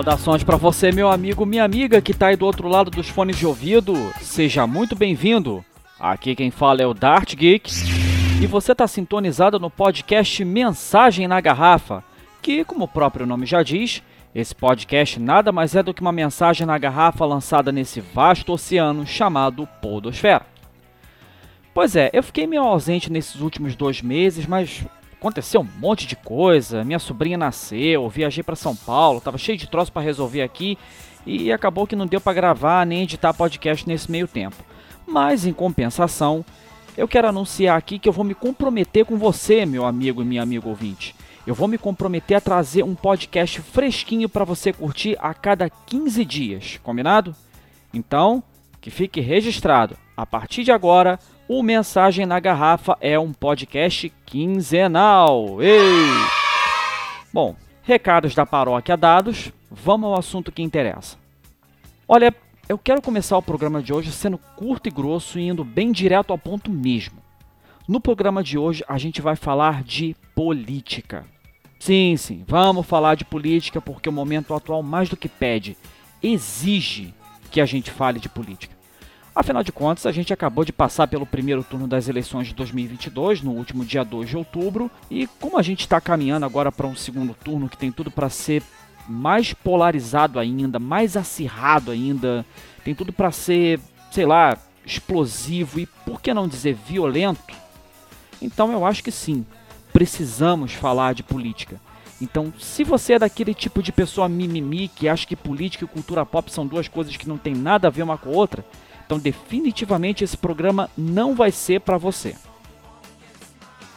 Saudações para você, meu amigo, minha amiga que tá aí do outro lado dos fones de ouvido. Seja muito bem-vindo. Aqui quem fala é o Dart Geek e você tá sintonizado no podcast Mensagem na Garrafa, que, como o próprio nome já diz, esse podcast nada mais é do que uma mensagem na garrafa lançada nesse vasto oceano chamado Podosfera. Pois é, eu fiquei meio ausente nesses últimos dois meses, mas aconteceu um monte de coisa. Minha sobrinha nasceu, viajei para São Paulo, tava cheio de troço para resolver aqui e acabou que não deu para gravar nem editar podcast nesse meio tempo. Mas em compensação, eu quero anunciar aqui que eu vou me comprometer com você, meu amigo e minha amiga ouvinte. Eu vou me comprometer a trazer um podcast fresquinho para você curtir a cada 15 dias, combinado? Então, que fique registrado. A partir de agora, o Mensagem na Garrafa é um podcast quinzenal. Ei! Bom, recados da paróquia dados, vamos ao assunto que interessa. Olha, eu quero começar o programa de hoje sendo curto e grosso e indo bem direto ao ponto mesmo. No programa de hoje a gente vai falar de política. Sim, sim, vamos falar de política porque o momento atual mais do que pede, exige que a gente fale de política. Afinal de contas, a gente acabou de passar pelo primeiro turno das eleições de 2022, no último dia 2 de outubro, e como a gente está caminhando agora para um segundo turno que tem tudo para ser mais polarizado ainda, mais acirrado ainda, tem tudo para ser, sei lá, explosivo e por que não dizer violento? Então eu acho que sim, precisamos falar de política. Então, se você é daquele tipo de pessoa mimimi que acha que política e cultura pop são duas coisas que não tem nada a ver uma com a outra, então, definitivamente esse programa não vai ser para você.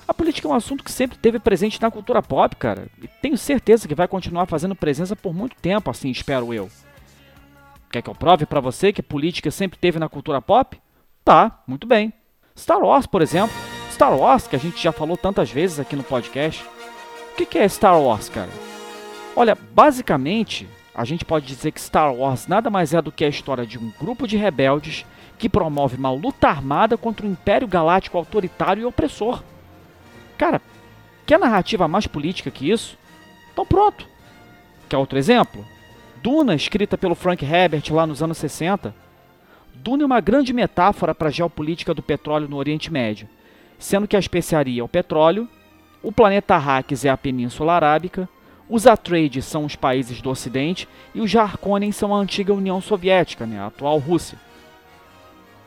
A política é um assunto que sempre teve presente na cultura pop, cara, e tenho certeza que vai continuar fazendo presença por muito tempo, assim espero eu. Quer que eu prove para você que política sempre teve na cultura pop? Tá, muito bem. Star Wars, por exemplo. Star Wars, que a gente já falou tantas vezes aqui no podcast. O que é Star Wars, cara? Olha, basicamente, a gente pode dizer que Star Wars nada mais é do que a história de um grupo de rebeldes que promove uma luta armada contra o Império Galáctico autoritário e opressor. Cara, quer narrativa mais política que isso? Então pronto. Quer outro exemplo? Duna, escrita pelo Frank Herbert lá nos anos 60. Duna é uma grande metáfora para a geopolítica do petróleo no Oriente Médio, sendo que a especiaria é o petróleo, o planeta Arrakis é a Península Arábica, os Atreides são os países do Ocidente e os Harkonnen são a antiga União Soviética, né, a atual Rússia.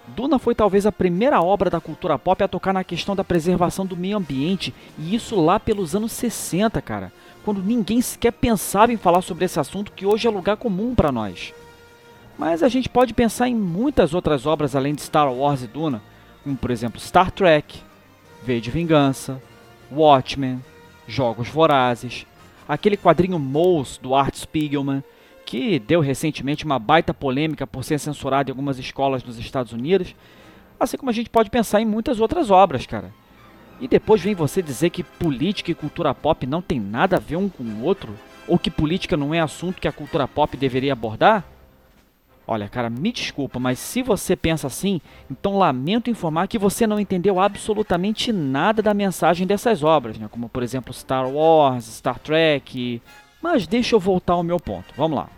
Duna foi talvez a primeira obra da cultura pop a tocar na questão da preservação do meio ambiente, e isso lá pelos anos 60, cara, quando ninguém sequer pensava em falar sobre esse assunto que hoje é lugar comum para nós. Mas a gente pode pensar em muitas outras obras além de Star Wars e Duna, como por exemplo Star Trek, V de Vingança, Watchmen, Jogos Vorazes, aquele quadrinho Mouse do Art Spiegelman, que deu recentemente uma baita polêmica por ser censurado em algumas escolas dos Estados Unidos, assim como a gente pode pensar em muitas outras obras, cara. E depois vem você dizer que política e cultura pop não tem nada a ver um com o outro? Ou que política não é assunto que a cultura pop deveria abordar? Olha, cara, me desculpa, mas se você pensa assim, então lamento informar que você não entendeu absolutamente nada da mensagem dessas obras, né? como por exemplo Star Wars, Star Trek. Mas deixa eu voltar ao meu ponto. Vamos lá.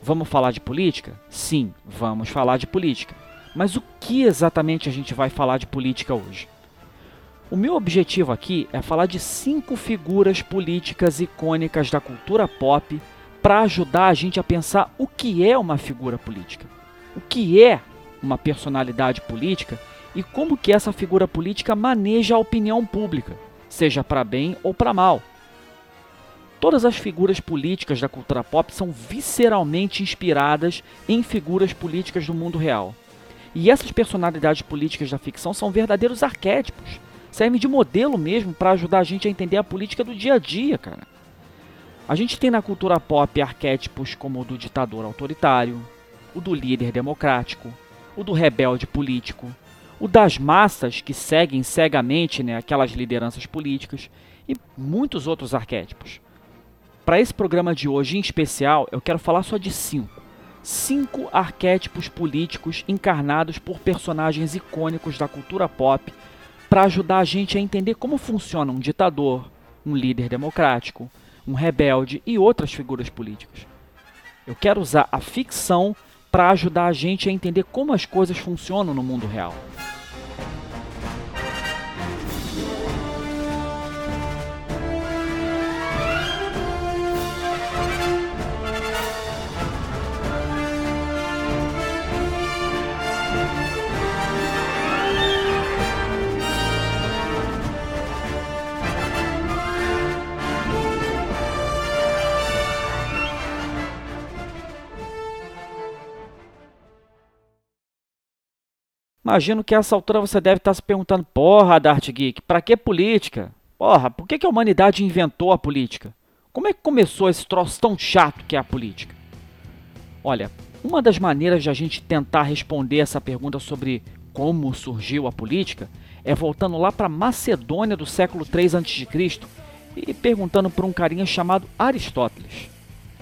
Vamos falar de política? Sim, vamos falar de política. Mas o que exatamente a gente vai falar de política hoje? O meu objetivo aqui é falar de cinco figuras políticas icônicas da cultura pop para ajudar a gente a pensar o que é uma figura política, o que é uma personalidade política e como que essa figura política maneja a opinião pública, seja para bem ou para mal. Todas as figuras políticas da cultura pop são visceralmente inspiradas em figuras políticas do mundo real. E essas personalidades políticas da ficção são verdadeiros arquétipos, servem de modelo mesmo para ajudar a gente a entender a política do dia a dia, cara. A gente tem na cultura pop arquétipos como o do ditador autoritário, o do líder democrático, o do rebelde político, o das massas que seguem cegamente né, aquelas lideranças políticas e muitos outros arquétipos. Para esse programa de hoje em especial, eu quero falar só de cinco. Cinco arquétipos políticos encarnados por personagens icônicos da cultura pop para ajudar a gente a entender como funciona um ditador, um líder democrático, um rebelde e outras figuras políticas. Eu quero usar a ficção para ajudar a gente a entender como as coisas funcionam no mundo real. Imagino que a essa altura você deve estar se perguntando: porra, Dart Geek, para que política? Porra, por que, que a humanidade inventou a política? Como é que começou esse troço tão chato que é a política? Olha, uma das maneiras de a gente tentar responder essa pergunta sobre como surgiu a política é voltando lá para Macedônia do século 3 a.C. e perguntando por um carinha chamado Aristóteles,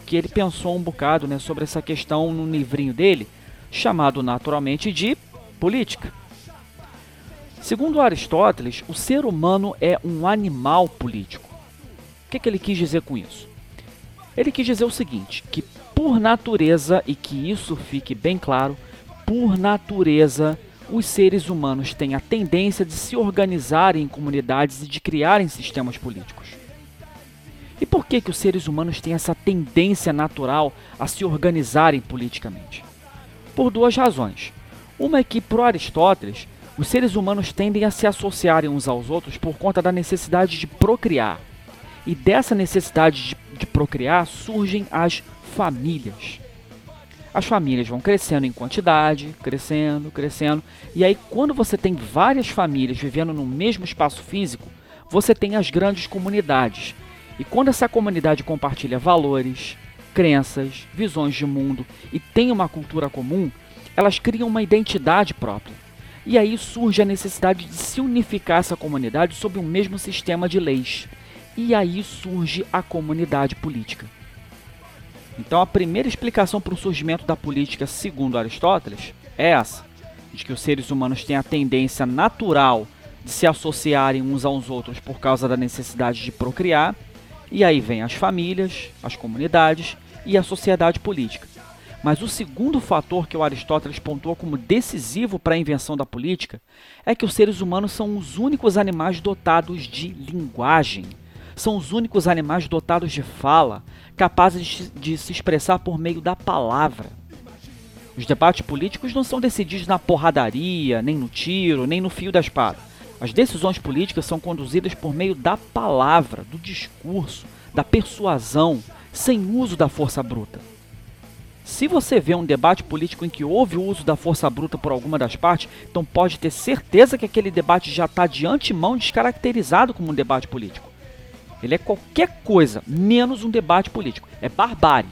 que ele pensou um bocado né, sobre essa questão no livrinho dele, chamado naturalmente de política. Segundo Aristóteles, o ser humano é um animal político. O que, que ele quis dizer com isso? Ele quis dizer o seguinte: que por natureza, e que isso fique bem claro, por natureza, os seres humanos têm a tendência de se organizarem em comunidades e de criarem sistemas políticos. E por que, que os seres humanos têm essa tendência natural a se organizarem politicamente? Por duas razões. Uma é que, para Aristóteles, os seres humanos tendem a se associarem uns aos outros por conta da necessidade de procriar. E dessa necessidade de, de procriar surgem as famílias. As famílias vão crescendo em quantidade, crescendo, crescendo, e aí quando você tem várias famílias vivendo no mesmo espaço físico, você tem as grandes comunidades. E quando essa comunidade compartilha valores, crenças, visões de mundo e tem uma cultura comum, elas criam uma identidade própria. E aí surge a necessidade de se unificar essa comunidade sob um mesmo sistema de leis. E aí surge a comunidade política. Então a primeira explicação para o surgimento da política, segundo Aristóteles, é essa: de que os seres humanos têm a tendência natural de se associarem uns aos outros por causa da necessidade de procriar, e aí vem as famílias, as comunidades e a sociedade política. Mas o segundo fator que o Aristóteles pontuou como decisivo para a invenção da política é que os seres humanos são os únicos animais dotados de linguagem. São os únicos animais dotados de fala, capazes de, de se expressar por meio da palavra. Os debates políticos não são decididos na porradaria, nem no tiro, nem no fio da espada. As decisões políticas são conduzidas por meio da palavra, do discurso, da persuasão, sem uso da força bruta. Se você vê um debate político em que houve o uso da força bruta por alguma das partes, então pode ter certeza que aquele debate já está de antemão descaracterizado como um debate político. Ele é qualquer coisa menos um debate político. É barbárie.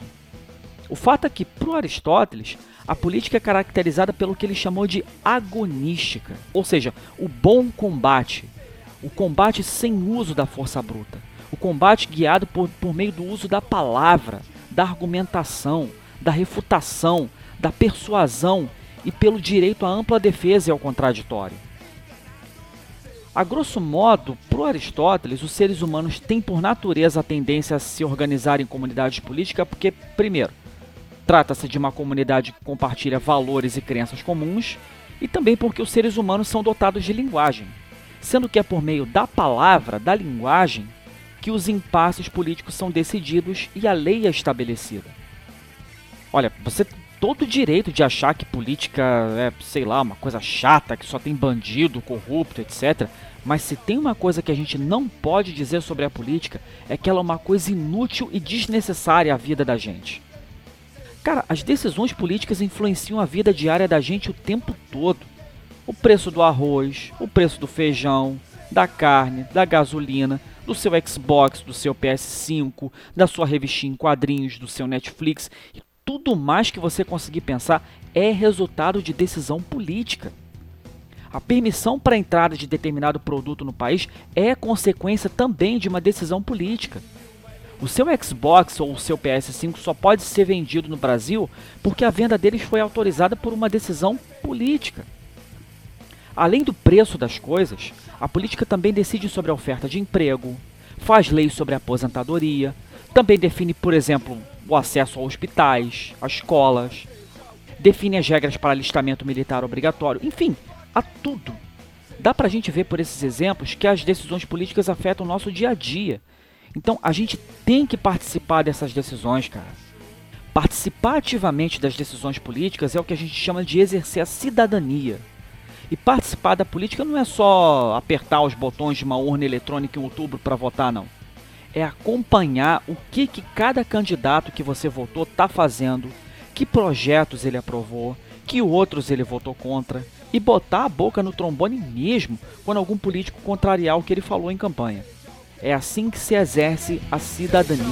O fato é que, para Aristóteles, a política é caracterizada pelo que ele chamou de agonística, ou seja, o bom combate, o combate sem uso da força bruta, o combate guiado por, por meio do uso da palavra, da argumentação, da refutação, da persuasão e pelo direito à ampla defesa e ao contraditório. A grosso modo, para Aristóteles, os seres humanos têm por natureza a tendência a se organizar em comunidades políticas porque, primeiro, trata-se de uma comunidade que compartilha valores e crenças comuns, e também porque os seres humanos são dotados de linguagem, sendo que é por meio da palavra, da linguagem, que os impasses políticos são decididos e a lei é estabelecida. Olha, você todo direito de achar que política é, sei lá, uma coisa chata, que só tem bandido, corrupto, etc. Mas se tem uma coisa que a gente não pode dizer sobre a política, é que ela é uma coisa inútil e desnecessária à vida da gente. Cara, as decisões políticas influenciam a vida diária da gente o tempo todo. O preço do arroz, o preço do feijão, da carne, da gasolina, do seu Xbox, do seu PS5, da sua revistinha em quadrinhos, do seu Netflix tudo mais que você conseguir pensar é resultado de decisão política. A permissão para a entrada de determinado produto no país é consequência também de uma decisão política. O seu Xbox ou o seu PS5 só pode ser vendido no Brasil porque a venda deles foi autorizada por uma decisão política. Além do preço das coisas, a política também decide sobre a oferta de emprego, faz leis sobre a aposentadoria, também define, por exemplo, o acesso a hospitais, a escolas, define as regras para alistamento militar obrigatório, enfim, a tudo. Dá pra gente ver por esses exemplos que as decisões políticas afetam o nosso dia a dia. Então a gente tem que participar dessas decisões, cara. Participar ativamente das decisões políticas é o que a gente chama de exercer a cidadania. E participar da política não é só apertar os botões de uma urna eletrônica em outubro para votar, não. É acompanhar o que, que cada candidato que você votou está fazendo, que projetos ele aprovou, que outros ele votou contra, e botar a boca no trombone mesmo quando algum político contrariar o que ele falou em campanha. É assim que se exerce a cidadania.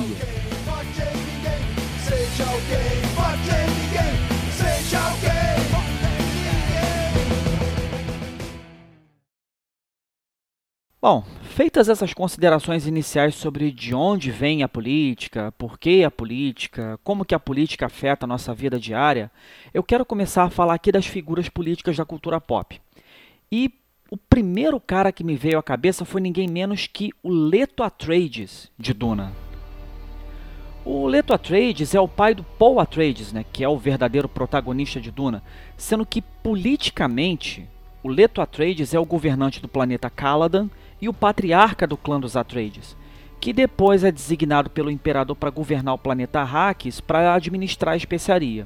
Bom, feitas essas considerações iniciais sobre de onde vem a política, por que a política, como que a política afeta a nossa vida diária, eu quero começar a falar aqui das figuras políticas da cultura pop. E o primeiro cara que me veio à cabeça foi ninguém menos que o Leto Atreides de Duna. O Leto Atreides é o pai do Paul Atreides, né, que é o verdadeiro protagonista de Duna, sendo que politicamente o Leto Atreides é o governante do planeta Caladan e o patriarca do clã dos Atreides, que depois é designado pelo imperador para governar o planeta Arrakis para administrar a especiaria.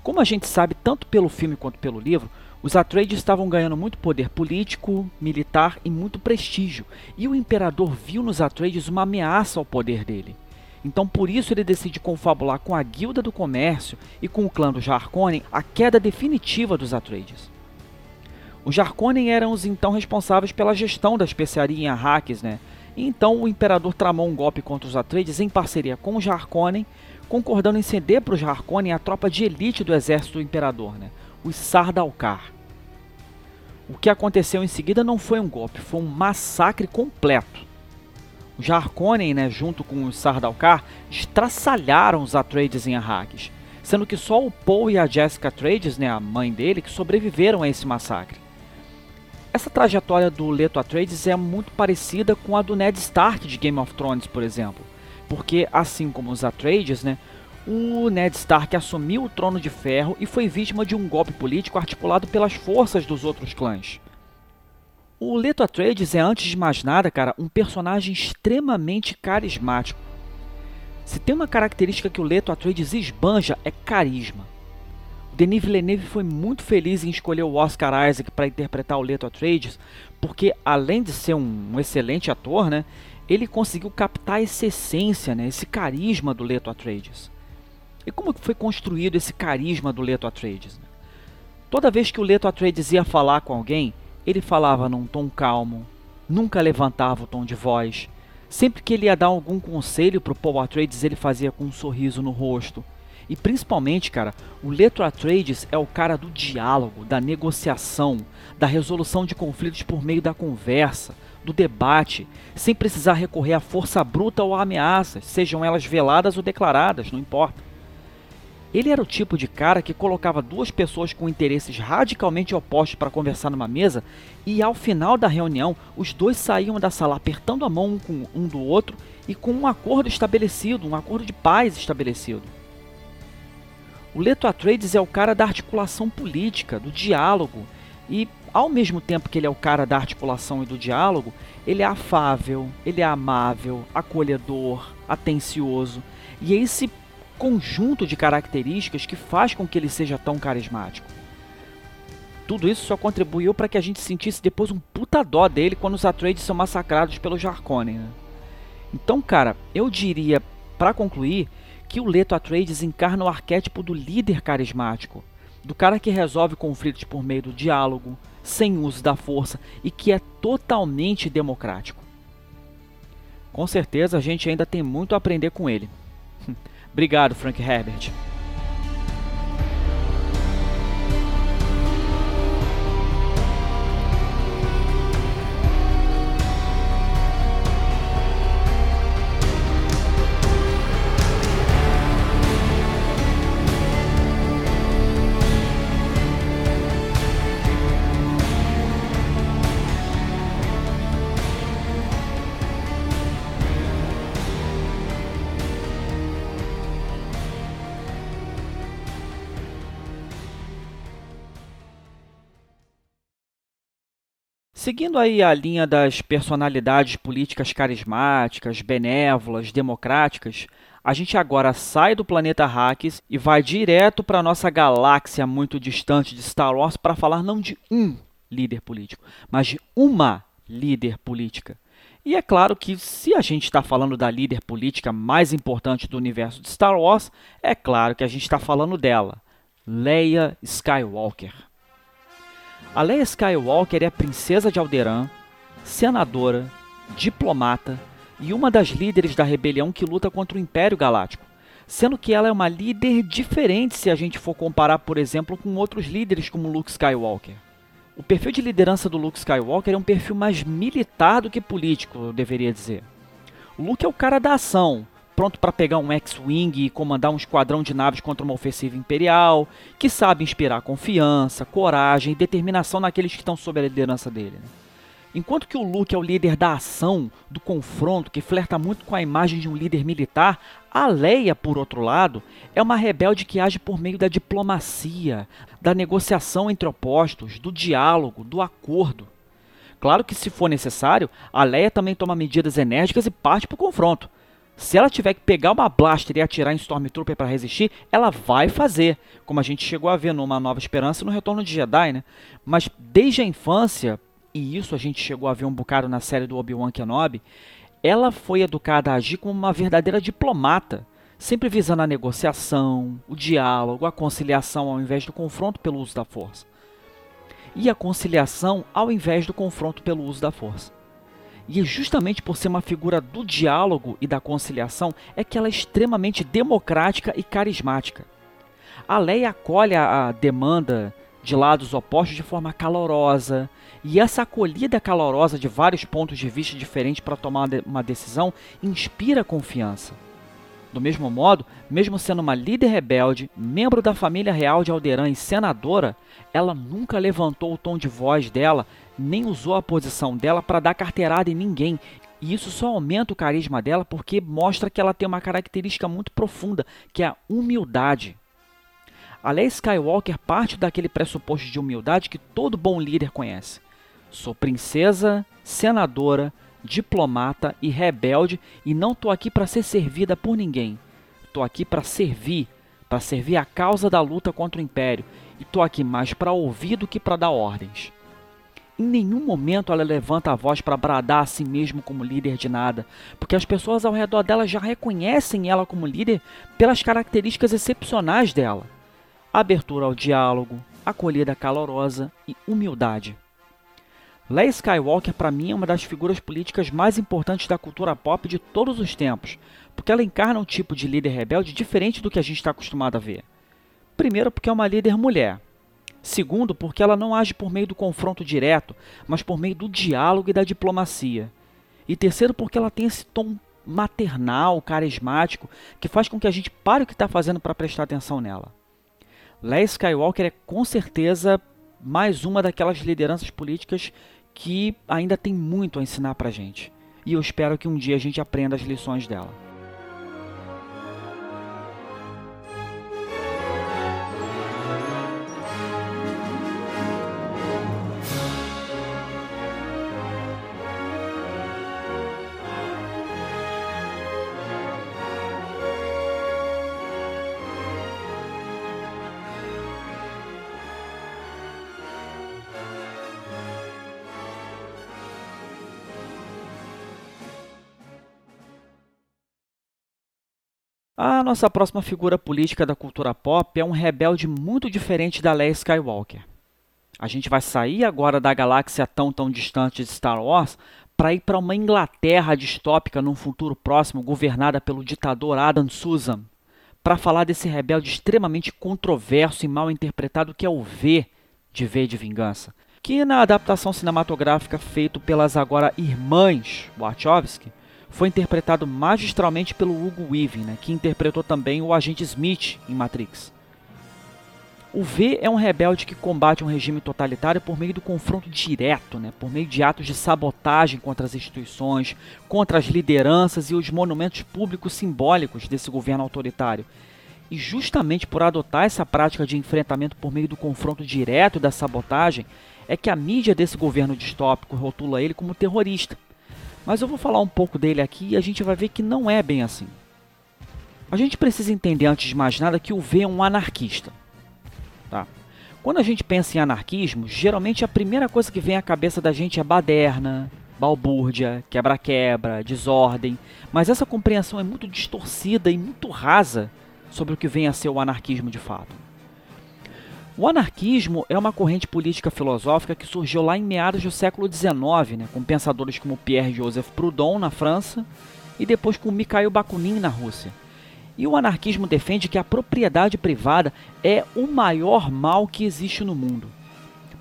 Como a gente sabe tanto pelo filme quanto pelo livro, os Atreides estavam ganhando muito poder político, militar e muito prestígio, e o imperador viu nos Atreides uma ameaça ao poder dele. Então por isso ele decide confabular com a Guilda do Comércio e com o clã dos Harkonnen a queda definitiva dos Atreides. Os Jarkonen eram os então responsáveis pela gestão da especiaria em Arrakis, né? Então o imperador tramou um golpe contra os Atreides em parceria com os Harkonnen, concordando em ceder para os Harkonnen a tropa de elite do exército do imperador, né? Os Sardaukar. O que aconteceu em seguida não foi um golpe, foi um massacre completo. Os Harkonnen, né, junto com os Sardaukar, estraçalharam os Atreides em Arrakis, sendo que só o Paul e a Jessica Atreides, né, a mãe dele, que sobreviveram a esse massacre. Essa trajetória do Leto Atreides é muito parecida com a do Ned Stark de Game of Thrones, por exemplo. Porque, assim como os Atreides, né, o Ned Stark assumiu o trono de ferro e foi vítima de um golpe político articulado pelas forças dos outros clãs. O Leto Atreides é, antes de mais nada, cara, um personagem extremamente carismático. Se tem uma característica que o Leto Atreides esbanja é carisma. Denis Villeneuve foi muito feliz em escolher o Oscar Isaac para interpretar o Leto Atreides, porque além de ser um, um, excelente ator, né, ele conseguiu captar essa essência, né, esse carisma do Leto Atreides. E como foi construído esse carisma do Leto Atreides? Né? Toda vez que o Leto Atreides ia falar com alguém, ele falava num tom calmo, nunca levantava o tom de voz. Sempre que ele ia dar algum conselho para o Paul Atreides, ele fazia com um sorriso no rosto e principalmente, cara, o Leto Atreides é o cara do diálogo, da negociação, da resolução de conflitos por meio da conversa, do debate, sem precisar recorrer à força bruta ou a ameaças, sejam elas veladas ou declaradas, não importa. Ele era o tipo de cara que colocava duas pessoas com interesses radicalmente opostos para conversar numa mesa e ao final da reunião os dois saíam da sala apertando a mão um, um do outro e com um acordo estabelecido, um acordo de paz estabelecido. O Leto Atreides é o cara da articulação política, do diálogo, e ao mesmo tempo que ele é o cara da articulação e do diálogo, ele é afável, ele é amável, acolhedor, atencioso, e é esse conjunto de características que faz com que ele seja tão carismático. Tudo isso só contribuiu para que a gente sentisse depois um puta dó dele quando os Atreides são massacrados pelos Jarkonen. Né? Então, cara, eu diria, para concluir, que o Leto Atreides encarna o arquétipo do líder carismático, do cara que resolve conflitos por meio do diálogo, sem uso da força e que é totalmente democrático. Com certeza a gente ainda tem muito a aprender com ele. Obrigado, Frank Herbert. Seguindo aí a linha das personalidades políticas carismáticas, benévolas, democráticas, a gente agora sai do planeta Hacks e vai direto para nossa galáxia muito distante de Star Wars para falar não de um líder político, mas de uma líder política. E é claro que se a gente está falando da líder política mais importante do universo de Star Wars, é claro que a gente está falando dela, Leia Skywalker. A Leia Skywalker é a princesa de Alderaan, senadora, diplomata e uma das líderes da rebelião que luta contra o Império Galáctico, sendo que ela é uma líder diferente se a gente for comparar, por exemplo, com outros líderes como Luke Skywalker. O perfil de liderança do Luke Skywalker é um perfil mais militar do que político, eu deveria dizer. O Luke é o cara da ação, pronto para pegar um X-Wing e comandar um esquadrão de naves contra uma ofensiva imperial, que sabe inspirar confiança, coragem e determinação naqueles que estão sob a liderança dele. Né? Enquanto que o Luke é o líder da ação, do confronto, que flerta muito com a imagem de um líder militar, a Leia, por outro lado, é uma rebelde que age por meio da diplomacia, da negociação entre opostos, do diálogo, do acordo. Claro que, se for necessário, a Leia também toma medidas enérgicas e parte para o confronto. Se ela tiver que pegar uma blaster e atirar em Stormtrooper para resistir, ela vai fazer, como a gente chegou a ver numa Nova Esperança no Retorno de Jedi, né? Mas desde a infância, e isso a gente chegou a ver um bocado na série do Obi-Wan Kenobi, ela foi educada a agir como uma verdadeira diplomata, sempre visando a negociação, o diálogo, a conciliação ao invés do confronto pelo uso da força. E a conciliação ao invés do confronto pelo uso da força. E justamente por ser uma figura do diálogo e da conciliação é que ela é extremamente democrática e carismática. A Leia acolhe a demanda de lados opostos de forma calorosa, e essa acolhida calorosa de vários pontos de vista diferentes para tomar uma decisão inspira confiança. Do mesmo modo, mesmo sendo uma líder rebelde, membro da família real de Alderan e senadora, ela nunca levantou o tom de voz dela, nem usou a posição dela para dar carteirada em ninguém. E isso só aumenta o carisma dela porque mostra que ela tem uma característica muito profunda, que é a humildade. A Leia Skywalker parte daquele pressuposto de humildade que todo bom líder conhece. Sou princesa, senadora, diplomata e rebelde e não tô aqui para ser servida por ninguém. Tô aqui para servir, para servir a causa da luta contra o império e tô aqui mais para ouvir do que para dar ordens. Em nenhum momento ela levanta a voz para bradar a si mesmo como líder de nada, porque as pessoas ao redor dela já reconhecem ela como líder pelas características excepcionais dela: abertura ao diálogo, acolhida calorosa e humildade. Leia Skywalker, para mim, é uma das figuras políticas mais importantes da cultura pop de todos os tempos, porque ela encarna um tipo de líder rebelde diferente do que a gente está acostumado a ver. Primeiro, porque é uma líder mulher. Segundo, porque ela não age por meio do confronto direto, mas por meio do diálogo e da diplomacia. E terceiro, porque ela tem esse tom maternal, carismático, que faz com que a gente pare o que está fazendo para prestar atenção nela. Leia Skywalker é com certeza mais uma daquelas lideranças políticas que ainda tem muito a ensinar pra gente. E eu espero que um dia a gente aprenda as lições dela. A nossa próxima figura política da cultura pop é um rebelde muito diferente da Leia Skywalker. A gente vai sair agora da galáxia tão tão distante de Star Wars para ir para uma Inglaterra distópica num futuro próximo governada pelo ditador Adam Susan, para falar desse rebelde extremamente controverso e mal interpretado que é o V de V de Vingança, que na adaptação cinematográfica feita pelas agora irmãs Wachowski foi interpretado magistralmente pelo Hugo Weaving, né, que interpretou também o agente Smith em Matrix. O V é um rebelde que combate um regime totalitário por meio do confronto direto, né, por meio de atos de sabotagem contra as instituições, contra as lideranças e os monumentos públicos simbólicos desse governo autoritário. E justamente por adotar essa prática de enfrentamento por meio do confronto direto e da sabotagem, é que a mídia desse governo distópico rotula ele como terrorista. Mas eu vou falar um pouco dele aqui e a gente vai ver que não é bem assim. A gente precisa entender antes de mais nada que o V é um anarquista. Tá? Quando a gente pensa em anarquismo, geralmente a primeira coisa que vem à cabeça da gente é baderna, balbúrdia, quebra-quebra, desordem, mas essa compreensão é muito distorcida e muito rasa sobre o que vem a ser o anarquismo de fato. O anarquismo é uma corrente política filosófica que surgiu lá em meados do século XIX, né, com pensadores como Pierre-Joseph Proudhon na França e depois com Mikhail Bakunin na Rússia. E o anarquismo defende que a propriedade privada é o maior mal que existe no mundo.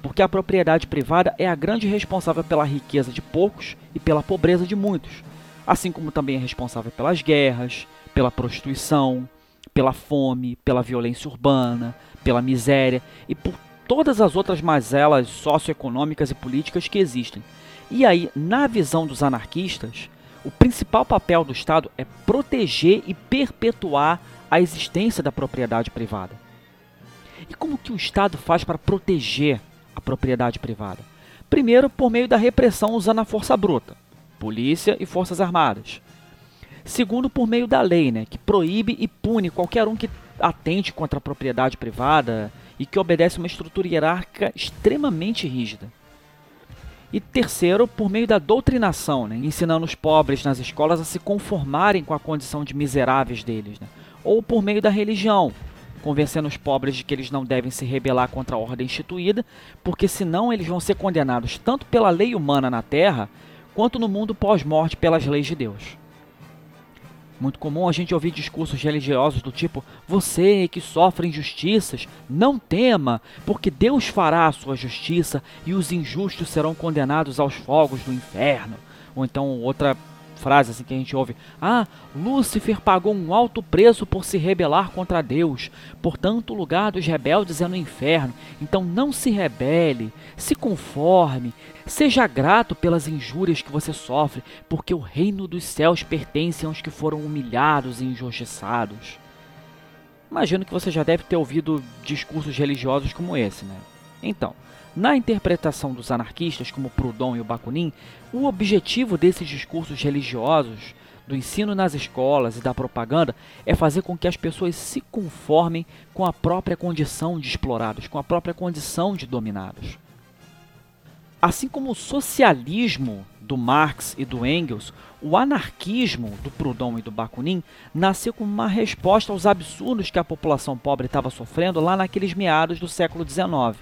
Porque a propriedade privada é a grande responsável pela riqueza de poucos e pela pobreza de muitos, assim como também é responsável pelas guerras, pela prostituição, pela fome, pela violência urbana, pela miséria e por todas as outras mazelas socioeconômicas e políticas que existem. E aí, na visão dos anarquistas, o principal papel do Estado é proteger e perpetuar a existência da propriedade privada. E como que o Estado faz para proteger a propriedade privada? Primeiro, por meio da repressão usando a força bruta, polícia e forças armadas. Segundo, por meio da lei, né, que proíbe e pune qualquer um que atente contra a propriedade privada e que obedece uma estrutura hierárquica extremamente rígida. E terceiro, por meio da doutrinação, né, ensinando os pobres nas escolas a se conformarem com a condição de miseráveis deles. Né, ou por meio da religião, convencendo os pobres de que eles não devem se rebelar contra a ordem instituída, porque senão eles vão ser condenados tanto pela lei humana na terra, quanto no mundo pós-morte pelas leis de Deus. Muito comum a gente ouvir discursos religiosos do tipo: Você que sofre injustiças, não tema, porque Deus fará a sua justiça e os injustos serão condenados aos fogos do inferno. Ou então outra frase assim que a gente ouve: Ah, Lúcifer pagou um alto preço por se rebelar contra Deus. Portanto, o lugar dos rebeldes é no inferno. Então não se rebele, se conforme, seja grato pelas injúrias que você sofre, porque o reino dos céus pertence aos que foram humilhados e injustiçados. Imagino que você já deve ter ouvido discursos religiosos como esse, né? Então, na interpretação dos anarquistas, como Proudhon e o Bakunin, o objetivo desses discursos religiosos, do ensino nas escolas e da propaganda, é fazer com que as pessoas se conformem com a própria condição de explorados, com a própria condição de dominados. Assim como o socialismo do Marx e do Engels, o anarquismo do Proudhon e do Bakunin nasceu como uma resposta aos absurdos que a população pobre estava sofrendo lá naqueles meados do século XIX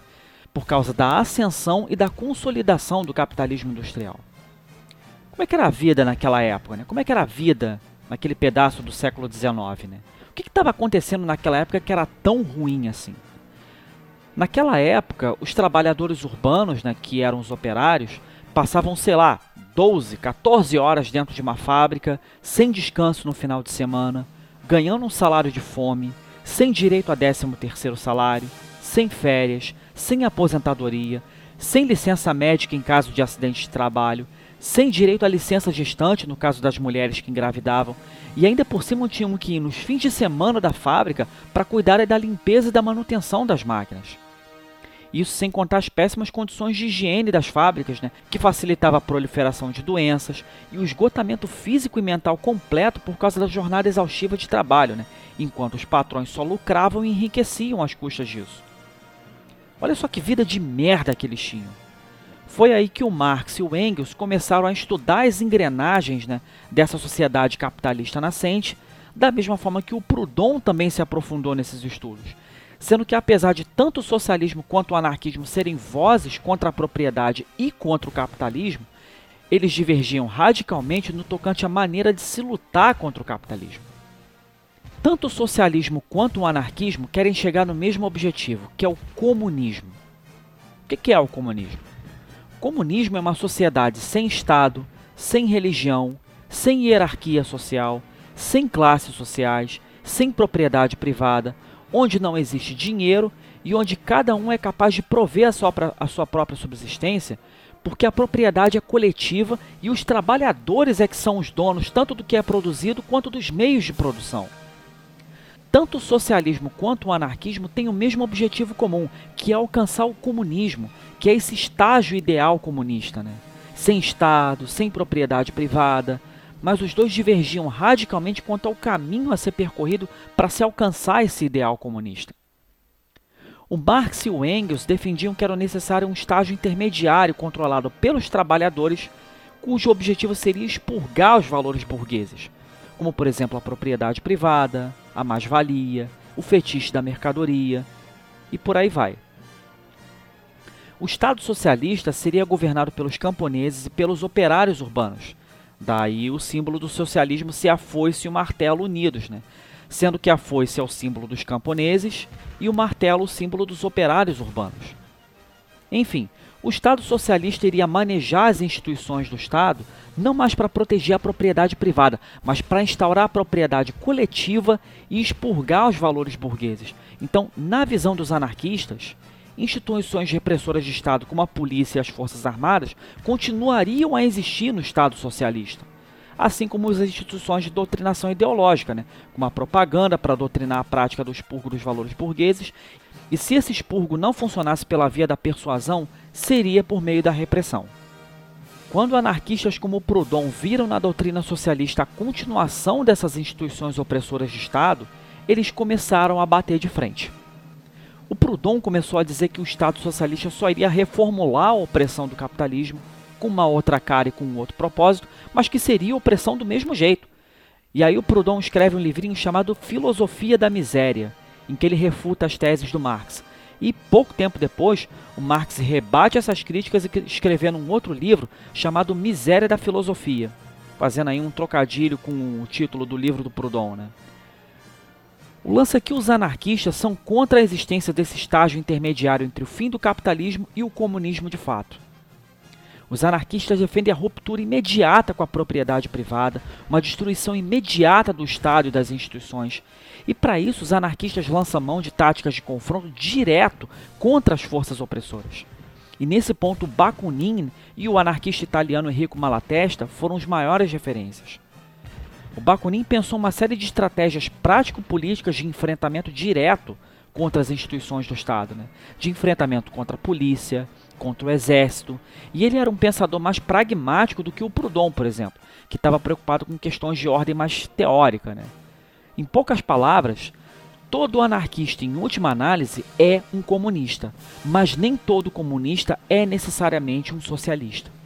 por causa da ascensão e da consolidação do capitalismo industrial. Como é que era a vida naquela época? Né? Como é que era a vida naquele pedaço do século XIX? Né? O que estava acontecendo naquela época que era tão ruim assim? Naquela época, os trabalhadores urbanos, né, que eram os operários, passavam, sei lá, 12, 14 horas dentro de uma fábrica, sem descanso no final de semana, ganhando um salário de fome, sem direito a 13 terceiro salário, sem férias, sem aposentadoria, sem licença médica em caso de acidente de trabalho, sem direito à licença gestante no caso das mulheres que engravidavam, e ainda por cima tinham que ir nos fins de semana da fábrica para cuidar da limpeza e da manutenção das máquinas. Isso sem contar as péssimas condições de higiene das fábricas, né, que facilitava a proliferação de doenças e o esgotamento físico e mental completo por causa da jornada exaustiva de trabalho, né, enquanto os patrões só lucravam e enriqueciam às custas disso. Olha só que vida de merda que eles tinham. Foi aí que o Marx e o Engels começaram a estudar as engrenagens né, dessa sociedade capitalista nascente, da mesma forma que o Proudhon também se aprofundou nesses estudos. Sendo que, apesar de tanto o socialismo quanto o anarquismo serem vozes contra a propriedade e contra o capitalismo, eles divergiam radicalmente no tocante à maneira de se lutar contra o capitalismo. Tanto o socialismo quanto o anarquismo querem chegar no mesmo objetivo, que é o comunismo. O que é o comunismo? O comunismo é uma sociedade sem Estado, sem religião, sem hierarquia social, sem classes sociais, sem propriedade privada, onde não existe dinheiro e onde cada um é capaz de prover a sua, a sua própria subsistência, porque a propriedade é coletiva e os trabalhadores é que são os donos tanto do que é produzido quanto dos meios de produção. tanto o socialismo quanto o anarquismo têm o mesmo objetivo comum, que é alcançar o comunismo, que é esse estágio ideal comunista, né? sem Estado, sem propriedade privada, mas os dois divergiam radicalmente quanto ao caminho a ser percorrido para se alcançar esse ideal comunista. O Marx e o Engels defendiam que era necessário um estágio intermediário controlado pelos trabalhadores, cujo objetivo seria expurgar os valores burgueses, como por exemplo a propriedade privada, a mais-valia, o fetiche da mercadoria e por aí vai. O Estado socialista seria governado pelos camponeses e pelos operários urbanos. Daí o símbolo do socialismo ser a foice e o martelo unidos, né? sendo que a foice é o símbolo dos camponeses e o martelo o símbolo dos operários urbanos. Enfim, o Estado socialista iria manejar as instituições do Estado não mais para proteger a propriedade privada, mas para instaurar a propriedade coletiva e expurgar os valores burgueses. Então, na visão dos anarquistas, instituições repressoras de Estado como a polícia e as forças armadas continuariam a existir no Estado socialista, assim como as instituições de doutrinação ideológica, né, como a propaganda para doutrinar a prática do expurgo dos valores burgueses, e se esse expurgo não funcionasse pela via da persuasão, seria por meio da repressão. Quando anarquistas como Proudhon viram na doutrina socialista a continuação dessas instituições opressoras de Estado, eles começaram a bater de frente. O Proudhon começou a dizer que o Estado socialista só iria reformular a opressão do capitalismo com uma outra cara e com um outro propósito, mas que seria opressão do mesmo jeito. E aí o Proudhon escreve um livrinho chamado Filosofia da Miséria, em que ele refuta as teses do Marx. E pouco tempo depois, o Marx rebate essas críticas escrevendo um outro livro chamado Miséria da Filosofia, fazendo aí um trocadilho com o título do livro do Proudhon, né? O lance é que os anarquistas são contra a existência desse estágio intermediário entre o fim do capitalismo e o comunismo de fato. Os anarquistas defendem a ruptura imediata com a propriedade privada, uma destruição imediata do Estado e das instituições. E para isso, os anarquistas lançam mão de táticas de confronto direto contra as forças opressoras. E nesse ponto, Bakunin e o anarquista italiano Enrico Malatesta foram os maiores referências. O Bakunin pensou uma série de estratégias prático-políticas de enfrentamento direto contra as instituições do Estado, né? de enfrentamento contra a polícia, contra o exército. E ele era um pensador mais pragmático do que o Proudhon, por exemplo, que estava preocupado com questões de ordem mais teórica. Né? Em poucas palavras, todo anarquista, em última análise, é um comunista, mas nem todo comunista é necessariamente um socialista.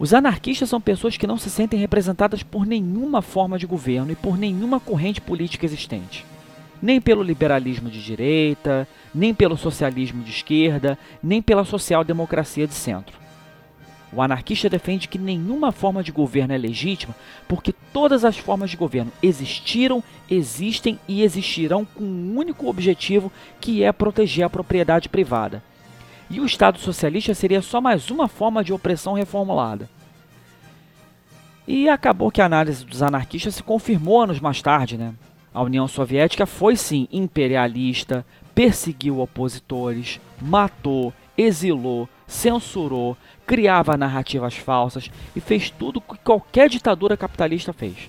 Os anarquistas são pessoas que não se sentem representadas por nenhuma forma de governo e por nenhuma corrente política existente. Nem pelo liberalismo de direita, nem pelo socialismo de esquerda, nem pela social-democracia de centro. O anarquista defende que nenhuma forma de governo é legítima porque todas as formas de governo existiram, existem e existirão com um único objetivo que é proteger a propriedade privada e o Estado socialista seria só mais uma forma de opressão reformulada. E acabou que a análise dos anarquistas se confirmou anos mais tarde. Né? A União Soviética foi sim imperialista, perseguiu opositores, matou, exilou, censurou, criava narrativas falsas e fez tudo o que qualquer ditadura capitalista fez.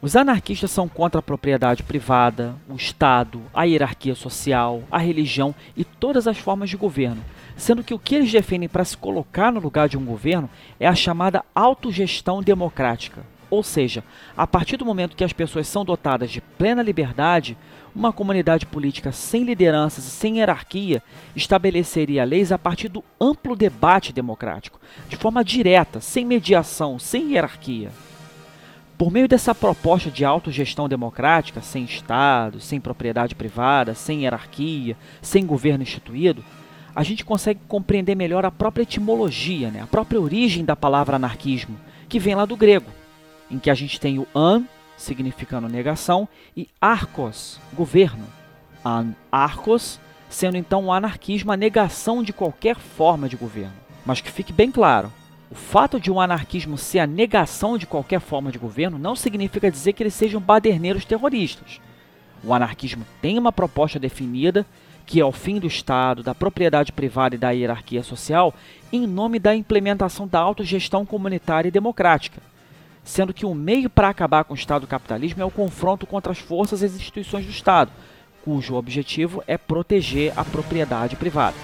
Os anarquistas são contra a propriedade privada, o Estado, a hierarquia social, a religião e todas as formas de governo, sendo que o que eles defendem para se colocar no lugar de um governo é a chamada autogestão democrática. Ou seja, a partir do momento que as pessoas são dotadas de plena liberdade, uma comunidade política sem lideranças e sem hierarquia estabeleceria leis a partir do amplo debate democrático, de forma direta, sem mediação, sem hierarquia. Por meio dessa proposta de autogestão democrática, sem Estado, sem propriedade privada, sem hierarquia, sem governo instituído, a gente consegue compreender melhor a própria etimologia, né? a própria origem da palavra anarquismo, que vem lá do grego, em que a gente tem o an, significando negação, e arcos, governo. An arcos, sendo então o anarquismo a negação de qualquer forma de governo. Mas que fique bem claro, o fato de um anarquismo ser a negação de qualquer forma de governo não significa dizer que eles sejam baderneiros terroristas. O anarquismo tem uma proposta definida que é o fim do Estado, da propriedade privada e da hierarquia social, em nome da implementação da autogestão comunitária e democrática. sendo que o meio para acabar com o Estado capitalismo é o confronto contra as forças e instituições do Estado, cujo objetivo é proteger a propriedade privada.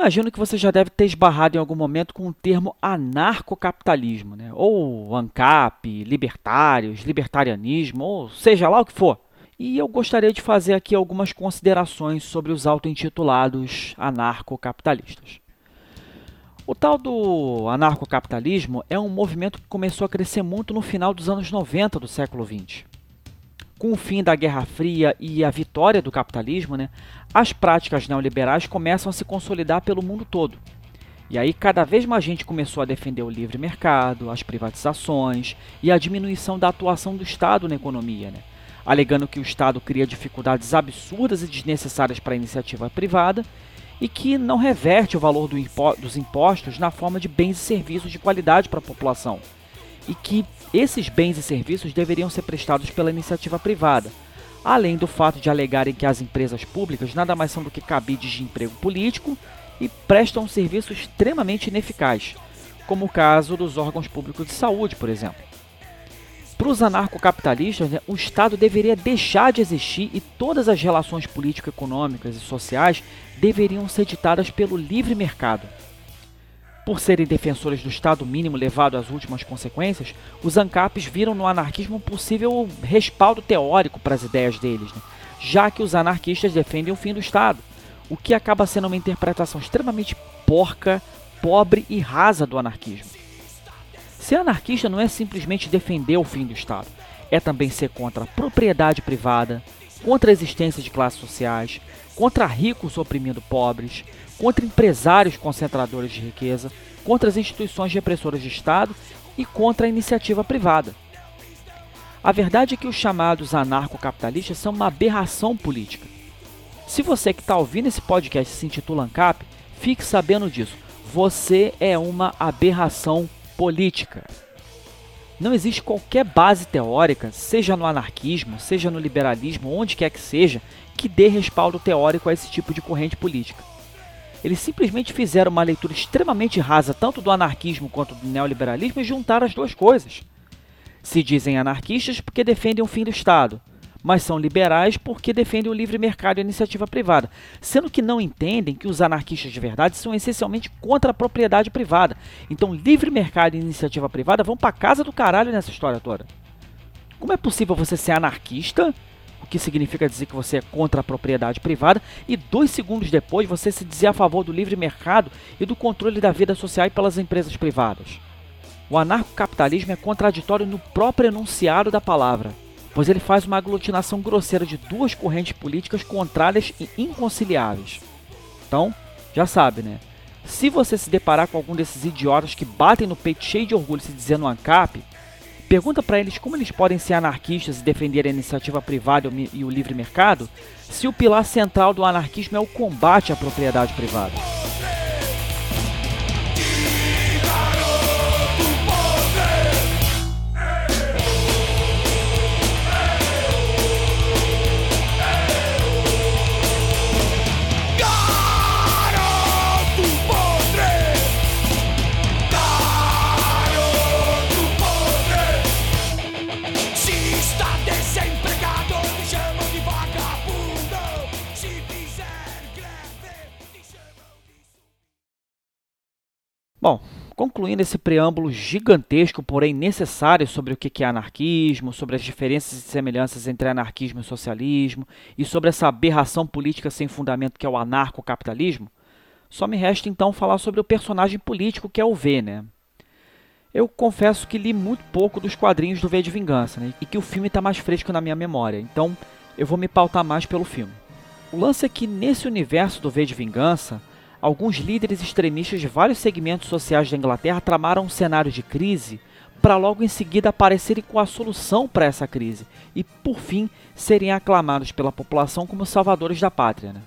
Imagino que você já deve ter esbarrado em algum momento com o termo anarcocapitalismo, né? ou ANCAP, libertários, libertarianismo, ou seja lá o que for. E eu gostaria de fazer aqui algumas considerações sobre os auto-intitulados anarcocapitalistas. O tal do anarcocapitalismo é um movimento que começou a crescer muito no final dos anos 90 do século XX com o fim da Guerra Fria e a vitória do capitalismo, né, as práticas neoliberais começam a se consolidar pelo mundo todo. E aí cada vez mais gente começou a defender o livre mercado, as privatizações e a diminuição da atuação do Estado na economia, né, alegando que o Estado cria dificuldades absurdas e desnecessárias para a iniciativa privada e que não reverte o valor do impo dos impostos na forma de bens e serviços de qualidade para a população e que esses bens e serviços deveriam ser prestados pela iniciativa privada, além do fato de alegarem que as empresas públicas nada mais são do que cabides de emprego político e prestam um serviço extremamente ineficaz, como o caso dos órgãos públicos de saúde, por exemplo. Para os anarcocapitalistas, né, o Estado deveria deixar de existir e todas as relações político-econômicas e sociais deveriam ser ditadas pelo livre mercado. Por serem defensores do Estado mínimo levado às últimas consequências, os ANCAPs viram no anarquismo um possível respaldo teórico para as ideias deles, né? já que os anarquistas defendem o fim do Estado, o que acaba sendo uma interpretação extremamente porca, pobre e rasa do anarquismo. Ser anarquista não é simplesmente defender o fim do Estado, é também ser contra a propriedade privada, contra a existência de classes sociais, contra ricos oprimindo pobres, contra empresários concentradores de riqueza, contra as instituições repressoras de Estado e contra a iniciativa privada. A verdade é que os chamados anarcocapitalistas são uma aberração política. Se você que está ouvindo esse podcast se intitula ANCAP, fique sabendo disso. Você é uma aberração política. Não existe qualquer base teórica, seja no anarquismo, seja no liberalismo, onde quer que seja, que dê respaldo teórico a esse tipo de corrente política. Eles simplesmente fizeram uma leitura extremamente rasa tanto do anarquismo quanto do neoliberalismo e juntaram as duas coisas. Se dizem anarquistas porque defendem o fim do Estado, mas são liberais porque defendem o livre mercado e a iniciativa privada, sendo que não entendem que os anarquistas de verdade são essencialmente contra a propriedade privada. Então, livre mercado e iniciativa privada vão para casa do caralho nessa história toda. Como é possível você ser anarquista que significa dizer que você é contra a propriedade privada, e dois segundos depois você se dizer a favor do livre mercado e do controle da vida social pelas empresas privadas. O anarcocapitalismo é contraditório no próprio enunciado da palavra, pois ele faz uma aglutinação grosseira de duas correntes políticas contrárias e inconciliáveis. Então, já sabe, né? Se você se deparar com algum desses idiotas que batem no peito cheio de orgulho se dizendo ANCAP, Pergunta para eles como eles podem ser anarquistas e defender a iniciativa privada e o livre mercado, se o pilar central do anarquismo é o combate à propriedade privada. Bom, concluindo esse preâmbulo gigantesco, porém necessário sobre o que é anarquismo, sobre as diferenças e semelhanças entre anarquismo e socialismo e sobre essa aberração política sem fundamento que é o anarcocapitalismo, só me resta então falar sobre o personagem político que é o V, né? Eu confesso que li muito pouco dos quadrinhos do V de Vingança, né? E que o filme está mais fresco na minha memória, então eu vou me pautar mais pelo filme. O lance é que nesse universo do V de Vingança, alguns líderes extremistas de vários segmentos sociais da Inglaterra tramaram um cenário de crise para logo em seguida aparecerem com a solução para essa crise e, por fim, serem aclamados pela população como salvadores da pátria. Né?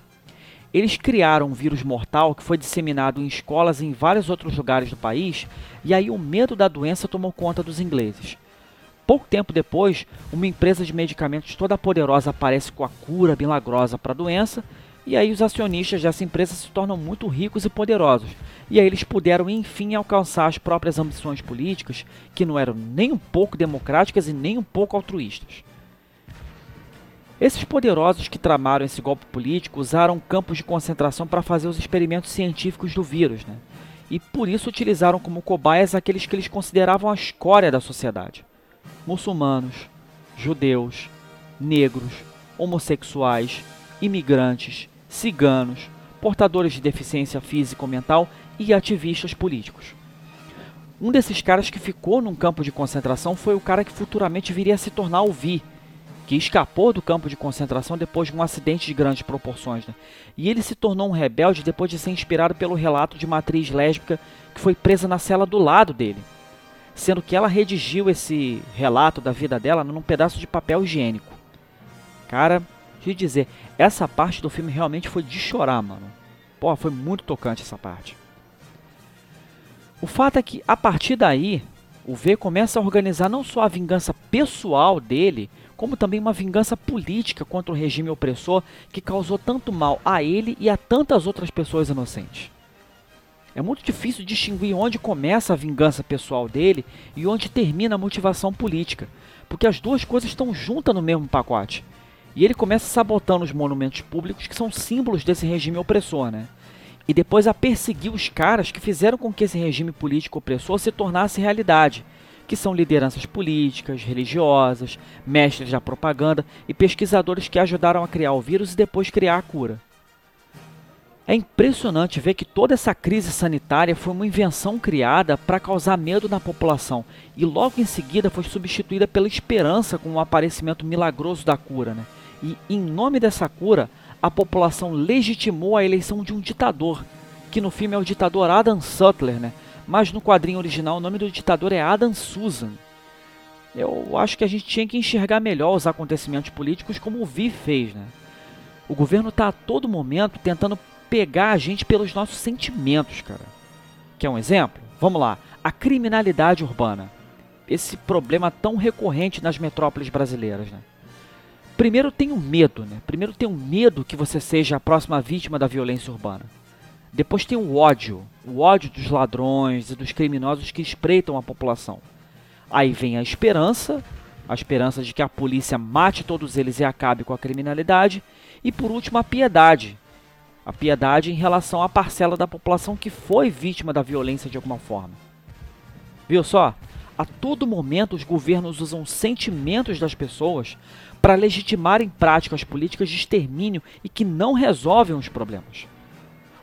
Eles criaram um vírus mortal que foi disseminado em escolas em vários outros lugares do país, e aí o medo da doença tomou conta dos ingleses. Pouco tempo depois, uma empresa de medicamentos toda poderosa aparece com a cura milagrosa para a doença, e aí os acionistas dessa empresa se tornam muito ricos e poderosos. E aí eles puderam enfim alcançar as próprias ambições políticas, que não eram nem um pouco democráticas e nem um pouco altruístas. Esses poderosos que tramaram esse golpe político usaram campos de concentração para fazer os experimentos científicos do vírus, né? e por isso utilizaram como cobaias aqueles que eles consideravam a escória da sociedade: muçulmanos, judeus, negros, homossexuais, imigrantes, ciganos, portadores de deficiência física ou mental e ativistas políticos. Um desses caras que ficou num campo de concentração foi o cara que futuramente viria a se tornar o Vi, que escapou do campo de concentração depois de um acidente de grandes proporções. Né? E ele se tornou um rebelde depois de ser inspirado pelo relato de uma atriz lésbica que foi presa na cela do lado dele, sendo que ela redigiu esse relato da vida dela num pedaço de papel higiênico. Cara, de dizer, essa parte do filme realmente foi de chorar, mano. Pô, foi muito tocante essa parte. O fato é que a partir daí, o V começa a organizar não só a vingança pessoal dele, como também uma vingança política contra o regime opressor que causou tanto mal a ele e a tantas outras pessoas inocentes. É muito difícil distinguir onde começa a vingança pessoal dele e onde termina a motivação política, porque as duas coisas estão juntas no mesmo pacote. E ele começa sabotando os monumentos públicos que são símbolos desse regime opressor, né? E depois a perseguir os caras que fizeram com que esse regime político opressor se tornasse realidade, que são lideranças políticas, religiosas, mestres da propaganda e pesquisadores que ajudaram a criar o vírus e depois criar a cura. É impressionante ver que toda essa crise sanitária foi uma invenção criada para causar medo na população e logo em seguida foi substituída pela esperança com o aparecimento milagroso da cura. Né? E em nome dessa cura, a população legitimou a eleição de um ditador, que no filme é o ditador Adam Sutler, né? mas no quadrinho original o nome do ditador é Adam Susan. Eu acho que a gente tinha que enxergar melhor os acontecimentos políticos como o Vi fez. Né? O governo está a todo momento tentando pegar a gente pelos nossos sentimentos, cara. Quer um exemplo? Vamos lá. A criminalidade urbana. Esse problema tão recorrente nas metrópoles brasileiras, né? Primeiro tem o medo, né? Primeiro tem o medo que você seja a próxima vítima da violência urbana. Depois tem o ódio, o ódio dos ladrões e dos criminosos que espreitam a população. Aí vem a esperança, a esperança de que a polícia mate todos eles e acabe com a criminalidade. E por último, a piedade. A piedade em relação à parcela da população que foi vítima da violência de alguma forma. Viu só? A todo momento os governos usam sentimentos das pessoas para legitimarem práticas políticas de extermínio e que não resolvem os problemas.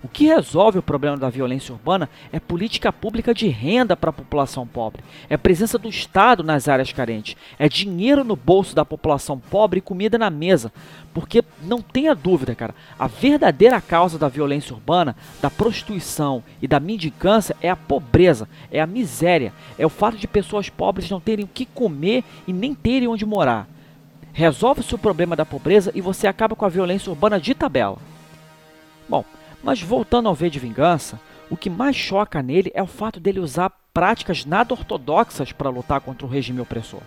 O que resolve o problema da violência urbana é política pública de renda para a população pobre, é presença do Estado nas áreas carentes, é dinheiro no bolso da população pobre e comida na mesa. Porque não tenha dúvida, cara, a verdadeira causa da violência urbana, da prostituição e da mendicância é a pobreza, é a miséria, é o fato de pessoas pobres não terem o que comer e nem terem onde morar. Resolve-se o problema da pobreza e você acaba com a violência urbana de tabela. Bom, mas voltando ao V de Vingança, o que mais choca nele é o fato dele usar práticas nada ortodoxas para lutar contra o regime opressor.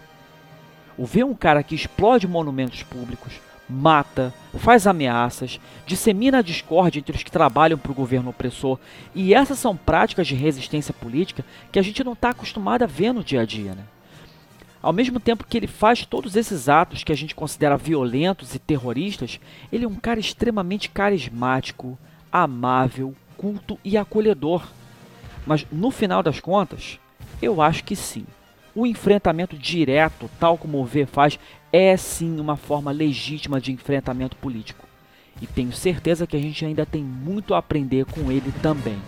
O V é um cara que explode monumentos públicos, mata, faz ameaças, dissemina a discórdia entre os que trabalham para o governo opressor, e essas são práticas de resistência política que a gente não está acostumado a ver no dia a dia. Né? Ao mesmo tempo que ele faz todos esses atos que a gente considera violentos e terroristas, ele é um cara extremamente carismático, amável, culto e acolhedor. Mas no final das contas, eu acho que sim. O enfrentamento direto, tal como o V faz, é sim uma forma legítima de enfrentamento político. E tenho certeza que a gente ainda tem muito a aprender com ele também.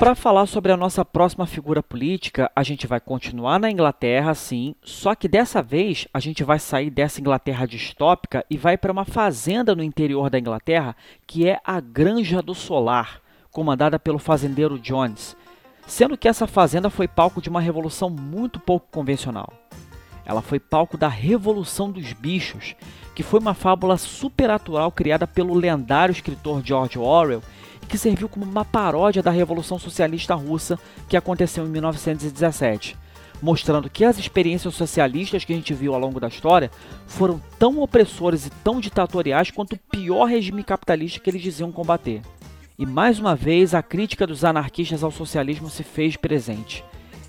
Para falar sobre a nossa próxima figura política, a gente vai continuar na Inglaterra, sim, só que dessa vez a gente vai sair dessa Inglaterra distópica e vai para uma fazenda no interior da Inglaterra, que é a Granja do Solar, comandada pelo fazendeiro Jones, sendo que essa fazenda foi palco de uma revolução muito pouco convencional. Ela foi palco da Revolução dos Bichos, que foi uma fábula supernatural criada pelo lendário escritor George Orwell que serviu como uma paródia da Revolução Socialista Russa que aconteceu em 1917, mostrando que as experiências socialistas que a gente viu ao longo da história foram tão opressoras e tão ditatoriais quanto o pior regime capitalista que eles diziam combater. E mais uma vez a crítica dos anarquistas ao socialismo se fez presente,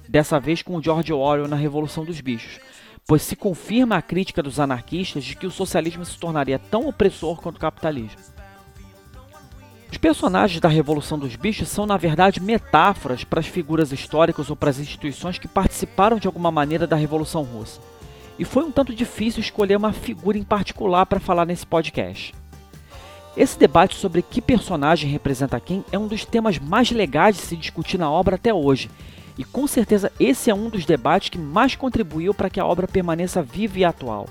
dessa vez com George Orwell na Revolução dos Bichos, pois se confirma a crítica dos anarquistas de que o socialismo se tornaria tão opressor quanto o capitalismo. Os personagens da Revolução dos Bichos são, na verdade, metáforas para as figuras históricas ou para as instituições que participaram de alguma maneira da Revolução Russa. E foi um tanto difícil escolher uma figura em particular para falar nesse podcast. Esse debate sobre que personagem representa quem é um dos temas mais legais de se discutir na obra até hoje, e com certeza esse é um dos debates que mais contribuiu para que a obra permaneça viva e atual.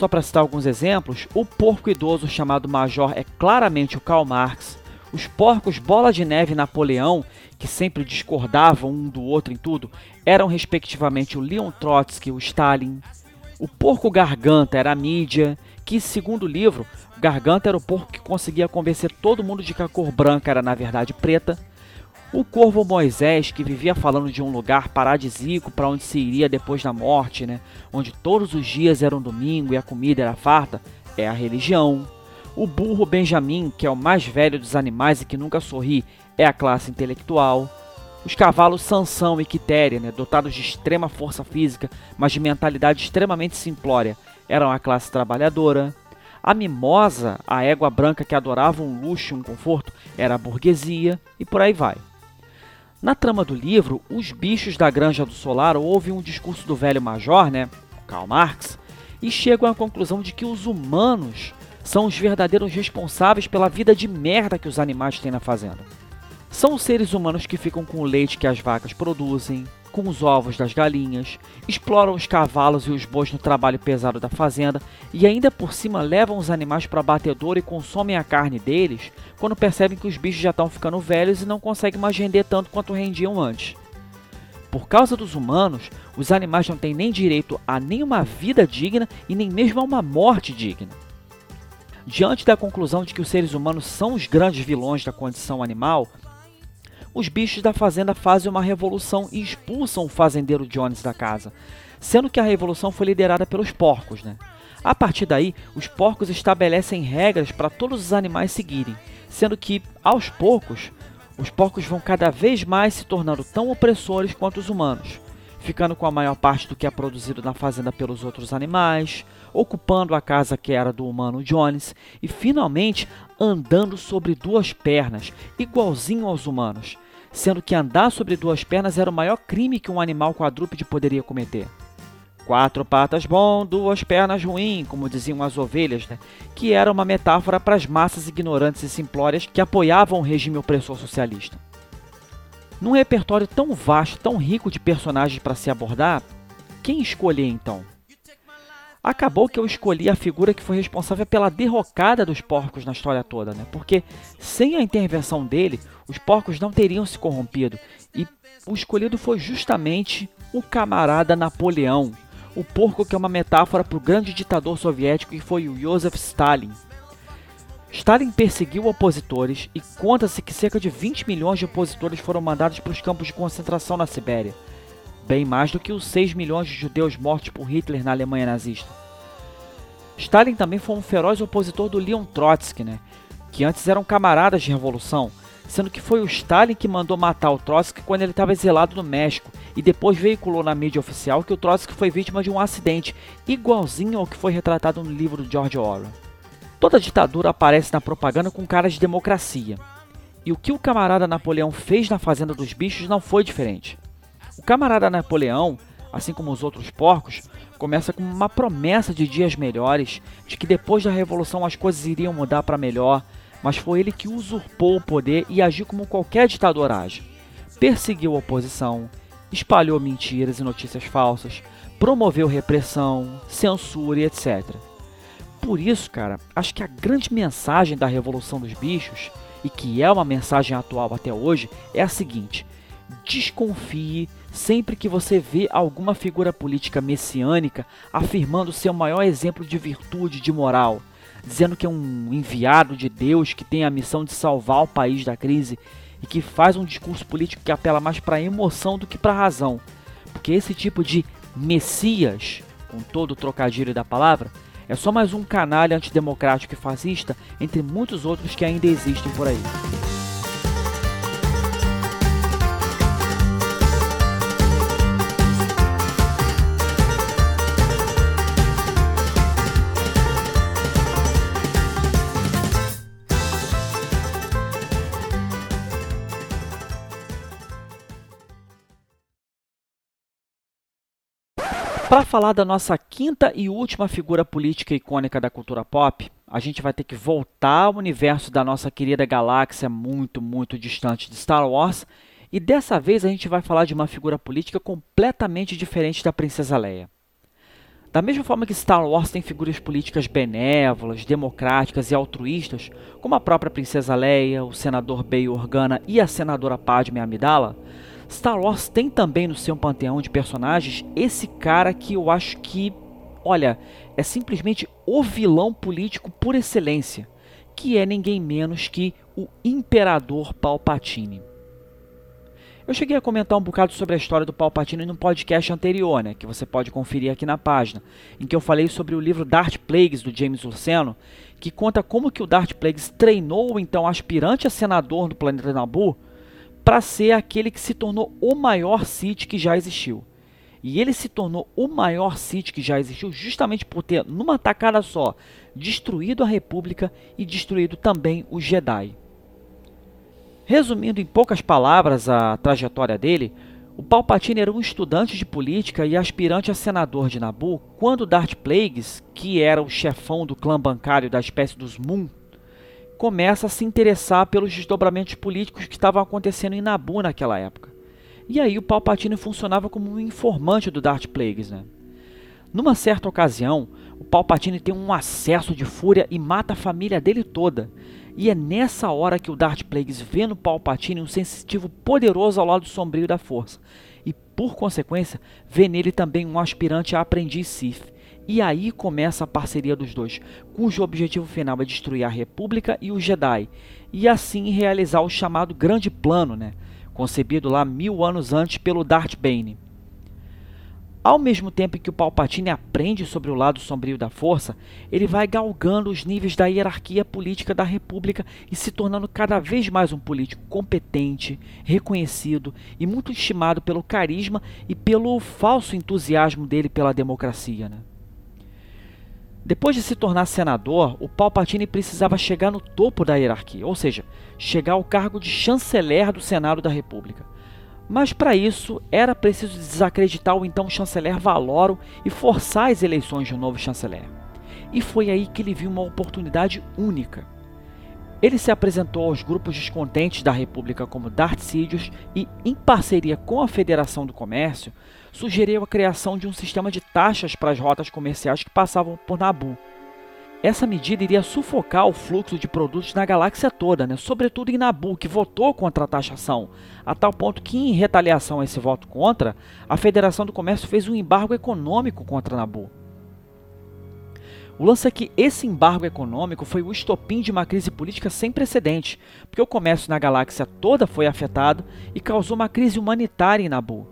Só para citar alguns exemplos, o porco idoso chamado Major é claramente o Karl Marx, os porcos Bola de Neve e Napoleão, que sempre discordavam um do outro em tudo, eram respectivamente o Leon Trotsky e o Stalin. O porco Garganta era a mídia, que, segundo o livro, Garganta era o porco que conseguia convencer todo mundo de que a cor branca era na verdade preta. O corvo Moisés, que vivia falando de um lugar paradisíaco para onde se iria depois da morte, né? onde todos os dias eram domingo e a comida era farta, é a religião. O burro Benjamin, que é o mais velho dos animais e que nunca sorri, é a classe intelectual. Os cavalos Sansão e Quitéria, né, dotados de extrema força física, mas de mentalidade extremamente simplória, eram a classe trabalhadora. A mimosa, a égua branca que adorava um luxo e um conforto, era a burguesia, e por aí vai. Na trama do livro, os bichos da Granja do Solar ouvem um discurso do velho major, né, Karl Marx, e chegam à conclusão de que os humanos são os verdadeiros responsáveis pela vida de merda que os animais têm na fazenda. São os seres humanos que ficam com o leite que as vacas produzem, com os ovos das galinhas, exploram os cavalos e os bois no trabalho pesado da fazenda e ainda por cima levam os animais para batedor e consomem a carne deles quando percebem que os bichos já estão ficando velhos e não conseguem mais render tanto quanto rendiam antes. Por causa dos humanos, os animais não têm nem direito a nenhuma vida digna e nem mesmo a uma morte digna. Diante da conclusão de que os seres humanos são os grandes vilões da condição animal, os bichos da fazenda fazem uma revolução e expulsam o fazendeiro Jones da casa, sendo que a revolução foi liderada pelos porcos. Né? A partir daí, os porcos estabelecem regras para todos os animais seguirem, sendo que, aos poucos, os porcos vão cada vez mais se tornando tão opressores quanto os humanos, ficando com a maior parte do que é produzido na fazenda pelos outros animais, ocupando a casa que era do humano Jones e finalmente andando sobre duas pernas, igualzinho aos humanos, sendo que andar sobre duas pernas era o maior crime que um animal quadrúpede poderia cometer. Quatro patas bom, duas pernas ruim, como diziam as ovelhas, né? que era uma metáfora para as massas ignorantes e simplórias que apoiavam o regime opressor socialista. Num repertório tão vasto, tão rico de personagens para se abordar, quem escolher então? Acabou que eu escolhi a figura que foi responsável pela derrocada dos porcos na história toda, né? Porque sem a intervenção dele, os porcos não teriam se corrompido. E o escolhido foi justamente o camarada Napoleão, o porco que é uma metáfora para o grande ditador soviético que foi o Joseph Stalin. Stalin perseguiu opositores e conta-se que cerca de 20 milhões de opositores foram mandados para os campos de concentração na Sibéria bem mais do que os 6 milhões de judeus mortos por Hitler na Alemanha nazista. Stalin também foi um feroz opositor do Leon Trotsky, né, que antes eram camaradas de revolução, sendo que foi o Stalin que mandou matar o Trotsky quando ele estava exilado no México e depois veiculou na mídia oficial que o Trotsky foi vítima de um acidente igualzinho ao que foi retratado no livro do George Orwell. Toda ditadura aparece na propaganda com cara de democracia. E o que o camarada Napoleão fez na Fazenda dos Bichos não foi diferente. O camarada Napoleão, assim como os outros porcos, começa com uma promessa de dias melhores, de que depois da revolução as coisas iriam mudar para melhor, mas foi ele que usurpou o poder e agiu como qualquer ditador age. Perseguiu a oposição, espalhou mentiras e notícias falsas, promoveu repressão, censura e etc. Por isso, cara, acho que a grande mensagem da Revolução dos Bichos, e que é uma mensagem atual até hoje, é a seguinte: desconfie sempre que você vê alguma figura política messiânica afirmando ser o maior exemplo de virtude, de moral, dizendo que é um enviado de Deus que tem a missão de salvar o país da crise e que faz um discurso político que apela mais para a emoção do que para a razão. Porque esse tipo de Messias, com todo o trocadilho da palavra, é só mais um canalha antidemocrático e fascista entre muitos outros que ainda existem por aí. Para falar da nossa quinta e última figura política icônica da cultura pop, a gente vai ter que voltar ao universo da nossa querida galáxia muito, muito distante de Star Wars. E dessa vez a gente vai falar de uma figura política completamente diferente da Princesa Leia. Da mesma forma que Star Wars tem figuras políticas benévolas, democráticas e altruístas, como a própria Princesa Leia, o senador Bail Organa e a senadora Padme Amidala, Star Wars tem também no seu panteão de personagens esse cara que eu acho que, olha, é simplesmente o vilão político por excelência, que é ninguém menos que o Imperador Palpatine. Eu cheguei a comentar um bocado sobre a história do Palpatine no podcast anterior, né, que você pode conferir aqui na página, em que eu falei sobre o livro Darth Plagueis do James Luceno, que conta como que o Darth Plagueis treinou então aspirante a senador do planeta Naboo para ser aquele que se tornou o maior Sith que já existiu. E ele se tornou o maior Sith que já existiu justamente por ter, numa tacada só, destruído a República e destruído também os Jedi. Resumindo em poucas palavras a trajetória dele, o Palpatine era um estudante de política e aspirante a senador de Naboo quando Darth Plagueis, que era o chefão do clã bancário da espécie dos Moon, começa a se interessar pelos desdobramentos políticos que estavam acontecendo em Nabu naquela época. E aí o Palpatine funcionava como um informante do Darth Plagueis. Né? Numa certa ocasião, o Palpatine tem um acesso de fúria e mata a família dele toda. E é nessa hora que o Darth Plagueis vê no Palpatine um sensitivo poderoso ao lado sombrio da força. E, por consequência, vê nele também um aspirante a aprendiz Sith e aí começa a parceria dos dois, cujo objetivo final é destruir a República e os Jedi, e assim realizar o chamado Grande Plano, né? concebido lá mil anos antes pelo Darth Bane. Ao mesmo tempo que o Palpatine aprende sobre o lado sombrio da força, ele vai galgando os níveis da hierarquia política da República e se tornando cada vez mais um político competente, reconhecido e muito estimado pelo carisma e pelo falso entusiasmo dele pela democracia. Né? Depois de se tornar senador, o Palpatine precisava chegar no topo da hierarquia, ou seja, chegar ao cargo de chanceler do Senado da República. Mas para isso era preciso desacreditar o então chanceler Valoro e forçar as eleições de um novo chanceler. E foi aí que ele viu uma oportunidade única. Ele se apresentou aos grupos descontentes da República como Darth Sidious e, em parceria com a Federação do Comércio, sugeriu a criação de um sistema de taxas para as rotas comerciais que passavam por Nabu. Essa medida iria sufocar o fluxo de produtos na galáxia toda, né? sobretudo em Nabu, que votou contra a taxação, a tal ponto que, em retaliação a esse voto contra, a Federação do Comércio fez um embargo econômico contra Nabu. O lance é que esse embargo econômico foi o estopim de uma crise política sem precedentes, porque o comércio na galáxia toda foi afetado e causou uma crise humanitária em Nabu,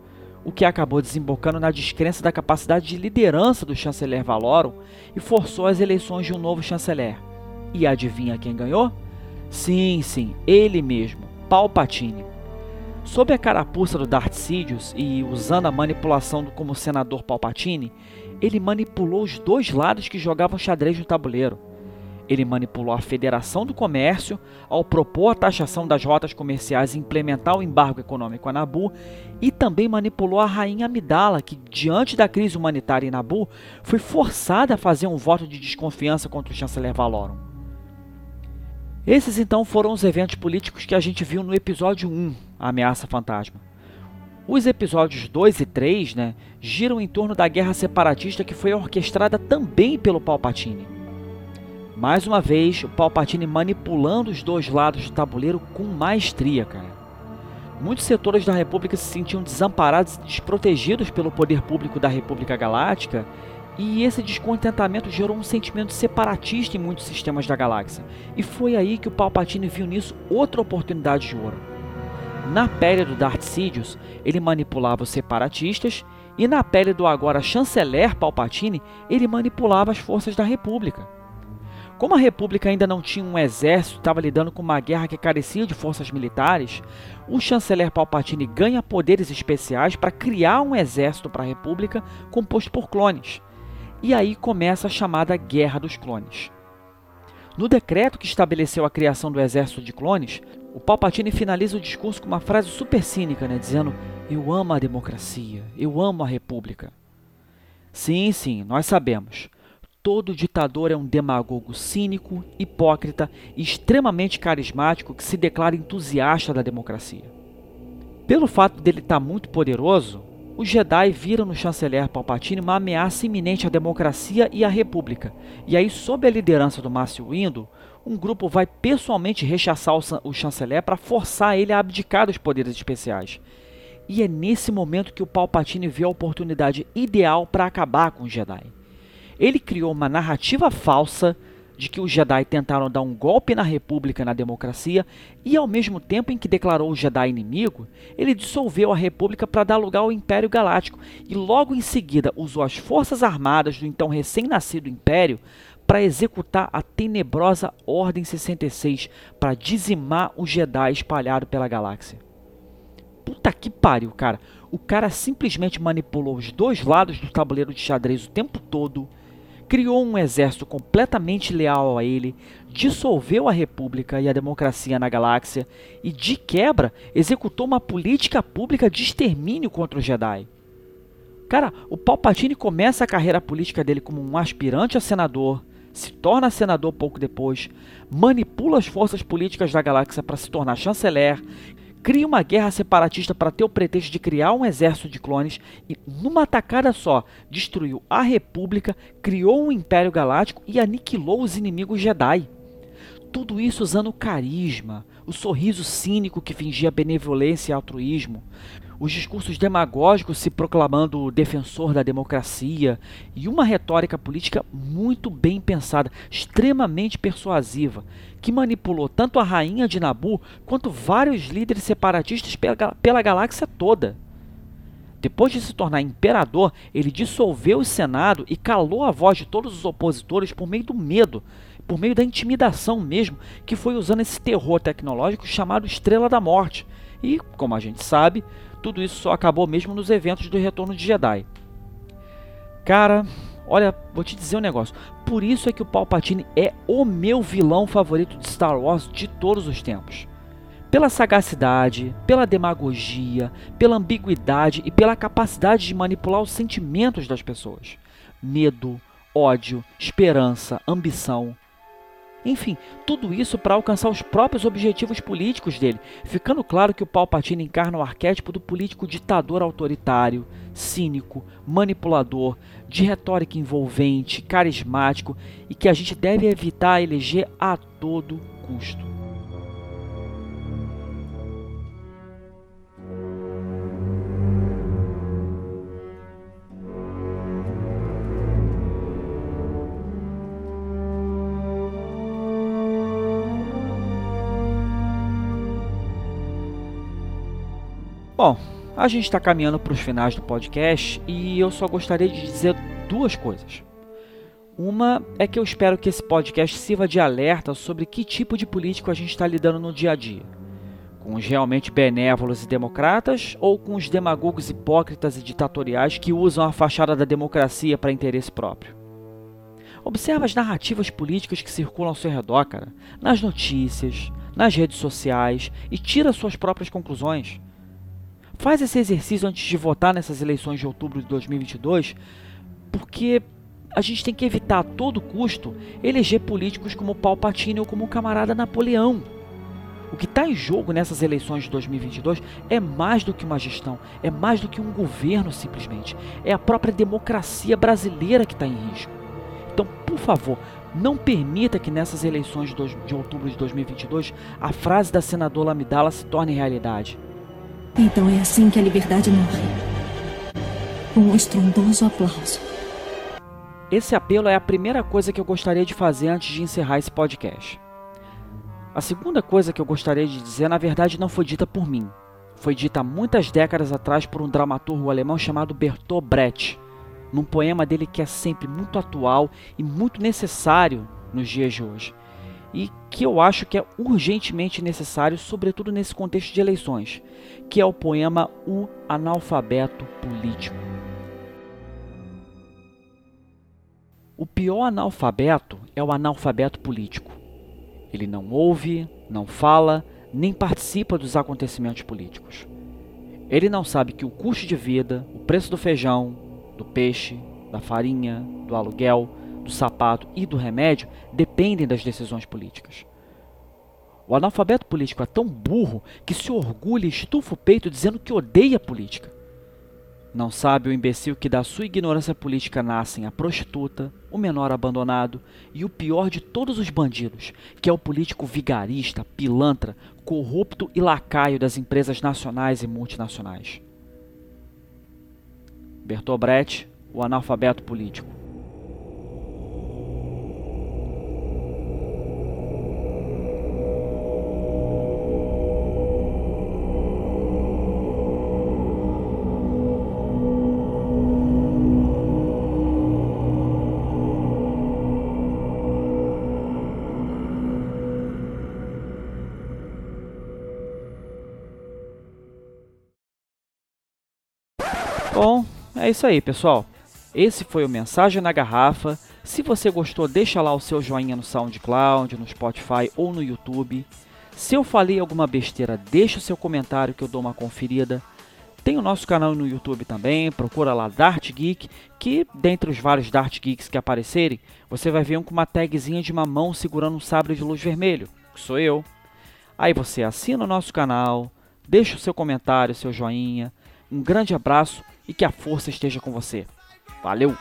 o que acabou desembocando na descrença da capacidade de liderança do chanceler Valorum e forçou as eleições de um novo chanceler. E adivinha quem ganhou? Sim, sim, ele mesmo, Palpatine. Sob a carapuça do Darth Sidious e usando a manipulação como senador Palpatine, ele manipulou os dois lados que jogavam xadrez no tabuleiro. Ele manipulou a Federação do Comércio ao propor a taxação das rotas comerciais e implementar o embargo econômico a Nabu, e também manipulou a rainha Amidala, que, diante da crise humanitária em Nabu, foi forçada a fazer um voto de desconfiança contra o chanceler Valorum. Esses então foram os eventos políticos que a gente viu no episódio 1, A Ameaça Fantasma. Os episódios 2 e 3 né, giram em torno da guerra separatista que foi orquestrada também pelo Palpatine. Mais uma vez, o Palpatine manipulando os dois lados do tabuleiro com maestria, cara. Muitos setores da República se sentiam desamparados e desprotegidos pelo poder público da República Galáctica, e esse descontentamento gerou um sentimento separatista em muitos sistemas da galáxia. E foi aí que o Palpatine viu nisso outra oportunidade de ouro. Na pele do Darth Sidious, ele manipulava os separatistas, e na pele do agora chanceler Palpatine, ele manipulava as forças da República. Como a República ainda não tinha um exército, estava lidando com uma guerra que carecia de forças militares, o chanceler Palpatine ganha poderes especiais para criar um exército para a República composto por clones. E aí começa a chamada Guerra dos Clones. No decreto que estabeleceu a criação do exército de clones, o Palpatine finaliza o discurso com uma frase super cínica, né, dizendo: Eu amo a democracia, eu amo a república. Sim, sim, nós sabemos. Todo ditador é um demagogo cínico, hipócrita e extremamente carismático que se declara entusiasta da democracia. Pelo fato dele estar tá muito poderoso, os Jedi viram no chanceler Palpatine uma ameaça iminente à democracia e à república. E aí, sob a liderança do Mace Windu, um grupo vai pessoalmente rechaçar o chanceler para forçar ele a abdicar dos poderes especiais. E é nesse momento que o Palpatine vê a oportunidade ideal para acabar com os Jedi. Ele criou uma narrativa falsa de que os Jedi tentaram dar um golpe na República e na democracia, e ao mesmo tempo em que declarou o Jedi inimigo, ele dissolveu a República para dar lugar ao Império Galáctico, e logo em seguida usou as forças armadas do então recém-nascido Império para executar a tenebrosa Ordem 66 para dizimar o Jedi espalhado pela galáxia. Puta que pariu, cara. O cara simplesmente manipulou os dois lados do tabuleiro de xadrez o tempo todo, criou um exército completamente leal a ele, dissolveu a república e a democracia na galáxia e, de quebra, executou uma política pública de extermínio contra os Jedi. Cara, o Palpatine começa a carreira política dele como um aspirante a senador, se torna senador pouco depois, manipula as forças políticas da galáxia para se tornar chanceler, cria uma guerra separatista para ter o pretexto de criar um exército de clones e, numa tacada só, destruiu a República, criou um Império Galáctico e aniquilou os inimigos Jedi. Tudo isso usando carisma, o sorriso cínico que fingia benevolência e altruísmo, os discursos demagógicos se proclamando defensor da democracia e uma retórica política muito bem pensada, extremamente persuasiva, que manipulou tanto a rainha de Nabu quanto vários líderes separatistas pela, pela galáxia toda. Depois de se tornar imperador, ele dissolveu o Senado e calou a voz de todos os opositores por meio do medo, por meio da intimidação mesmo, que foi usando esse terror tecnológico chamado Estrela da Morte. E, como a gente sabe, tudo isso só acabou mesmo nos eventos do Retorno de Jedi. Cara, olha, vou te dizer um negócio. Por isso é que o Palpatine é o meu vilão favorito de Star Wars de todos os tempos. Pela sagacidade, pela demagogia, pela ambiguidade e pela capacidade de manipular os sentimentos das pessoas. Medo, ódio, esperança, ambição. Enfim, tudo isso para alcançar os próprios objetivos políticos dele, ficando claro que o Palpatine encarna o arquétipo do político ditador autoritário, cínico, manipulador, de retórica envolvente, carismático e que a gente deve evitar eleger a todo custo. Bom, a gente está caminhando para os finais do podcast e eu só gostaria de dizer duas coisas. Uma é que eu espero que esse podcast sirva de alerta sobre que tipo de político a gente está lidando no dia a dia. Com os realmente benévolos e democratas ou com os demagogos hipócritas e ditatoriais que usam a fachada da democracia para interesse próprio? Observa as narrativas políticas que circulam ao seu redor, cara, nas notícias, nas redes sociais e tira suas próprias conclusões. Faz esse exercício antes de votar nessas eleições de outubro de 2022, porque a gente tem que evitar a todo custo eleger políticos como Palpatine ou como o camarada Napoleão. O que está em jogo nessas eleições de 2022 é mais do que uma gestão, é mais do que um governo simplesmente. É a própria democracia brasileira que está em risco. Então, por favor, não permita que nessas eleições de outubro de 2022 a frase da senadora Amidala se torne realidade. Então é assim que a liberdade morre. Com um estrondoso aplauso. Esse apelo é a primeira coisa que eu gostaria de fazer antes de encerrar esse podcast. A segunda coisa que eu gostaria de dizer, na verdade, não foi dita por mim. Foi dita muitas décadas atrás por um dramaturgo alemão chamado Bertolt Brecht, num poema dele que é sempre muito atual e muito necessário nos dias de hoje. E que eu acho que é urgentemente necessário, sobretudo nesse contexto de eleições, que é o poema O Analfabeto Político. O pior analfabeto é o analfabeto político. Ele não ouve, não fala, nem participa dos acontecimentos políticos. Ele não sabe que o custo de vida, o preço do feijão, do peixe, da farinha, do aluguel, do sapato e do remédio dependem das decisões políticas. O analfabeto político é tão burro que se orgulha e estufa o peito dizendo que odeia a política. Não sabe o imbecil que da sua ignorância política nascem a prostituta, o menor abandonado e o pior de todos os bandidos, que é o político vigarista, pilantra, corrupto e lacaio das empresas nacionais e multinacionais. Bertolt Brecht, o analfabeto político. É isso aí, pessoal. Esse foi o Mensagem na Garrafa. Se você gostou, deixa lá o seu joinha no SoundCloud, no Spotify ou no YouTube. Se eu falei alguma besteira, deixa o seu comentário que eu dou uma conferida. Tem o nosso canal no YouTube também, procura lá Dart Geek, que dentre os vários Dart Geeks que aparecerem, você vai ver um com uma tagzinha de uma mão segurando um sabre de luz vermelho, que sou eu. Aí você assina o nosso canal, deixa o seu comentário, seu joinha. Um grande abraço e que a força esteja com você. Valeu!